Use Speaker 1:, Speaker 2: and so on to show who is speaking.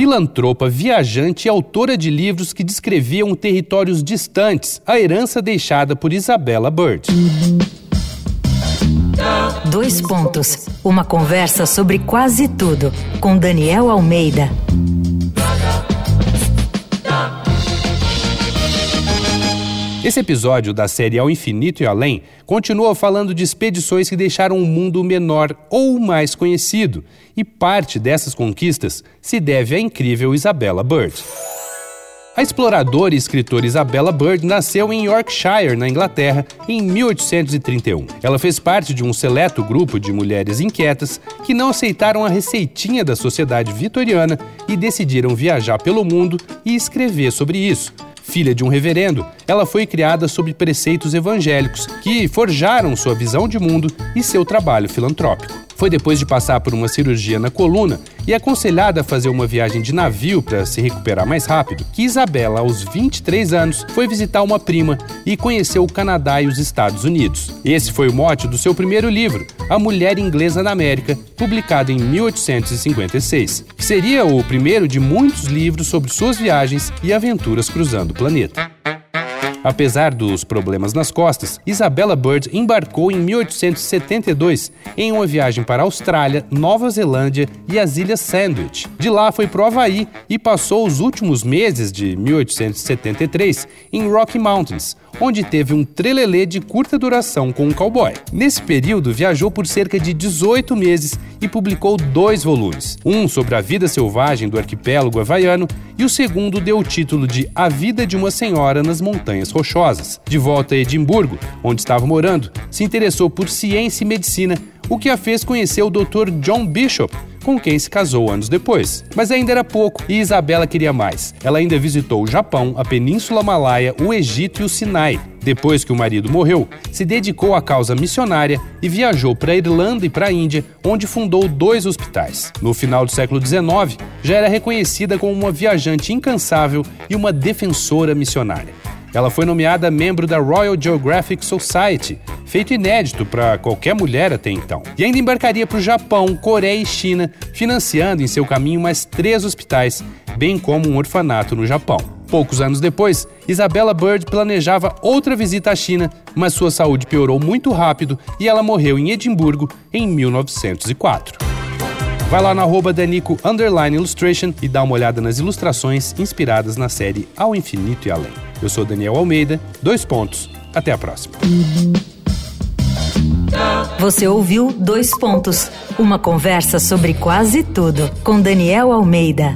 Speaker 1: filantropa, viajante e autora de livros que descreviam territórios distantes, a herança deixada por Isabella Bird.
Speaker 2: Dois pontos. Uma conversa sobre quase tudo com Daniel Almeida.
Speaker 1: Esse episódio da série Ao Infinito e Além continua falando de expedições que deixaram o mundo menor ou mais conhecido, e parte dessas conquistas se deve à incrível Isabella Bird. A exploradora e escritora Isabella Bird nasceu em Yorkshire, na Inglaterra, em 1831. Ela fez parte de um seleto grupo de mulheres inquietas que não aceitaram a receitinha da sociedade vitoriana e decidiram viajar pelo mundo e escrever sobre isso Filha de um reverendo, ela foi criada sob preceitos evangélicos que forjaram sua visão de mundo e seu trabalho filantrópico. Foi depois de passar por uma cirurgia na coluna e aconselhada a fazer uma viagem de navio para se recuperar mais rápido, que Isabela, aos 23 anos, foi visitar uma prima e conheceu o Canadá e os Estados Unidos. Esse foi o mote do seu primeiro livro, A Mulher Inglesa na América, publicado em 1856, que seria o primeiro de muitos livros sobre suas viagens e aventuras cruzando o planeta. Apesar dos problemas nas costas, Isabella Bird embarcou em 1872 em uma viagem para a Austrália, Nova Zelândia e as Ilhas Sandwich. De lá foi para o Havaí e passou os últimos meses de 1873 em Rocky Mountains, onde teve um trelelê de curta duração com um cowboy. Nesse período, viajou por cerca de 18 meses e publicou dois volumes: um sobre a vida selvagem do arquipélago havaiano e o segundo deu o título de A Vida de uma Senhora nas Montanhas Rochosas. De volta a Edimburgo, onde estava morando, se interessou por ciência e medicina, o que a fez conhecer o Dr. John Bishop, com quem se casou anos depois. Mas ainda era pouco e Isabela queria mais. Ela ainda visitou o Japão, a Península Malaya, o Egito e o Sinai. Depois que o marido morreu, se dedicou à causa missionária e viajou para a Irlanda e para a Índia, onde fundou dois hospitais. No final do século XIX, já era reconhecida como uma viajante incansável e uma defensora missionária. Ela foi nomeada membro da Royal Geographic Society, feito inédito para qualquer mulher até então. E ainda embarcaria para o Japão, Coreia e China, financiando em seu caminho mais três hospitais, bem como um orfanato no Japão. Poucos anos depois, Isabella Bird planejava outra visita à China, mas sua saúde piorou muito rápido e ela morreu em Edimburgo em 1904. Vai lá na arroba Danico Illustration e dá uma olhada nas ilustrações inspiradas na série Ao Infinito e Além. Eu sou Daniel Almeida, dois pontos. Até a próxima.
Speaker 2: Você ouviu Dois Pontos uma conversa sobre quase tudo com Daniel Almeida.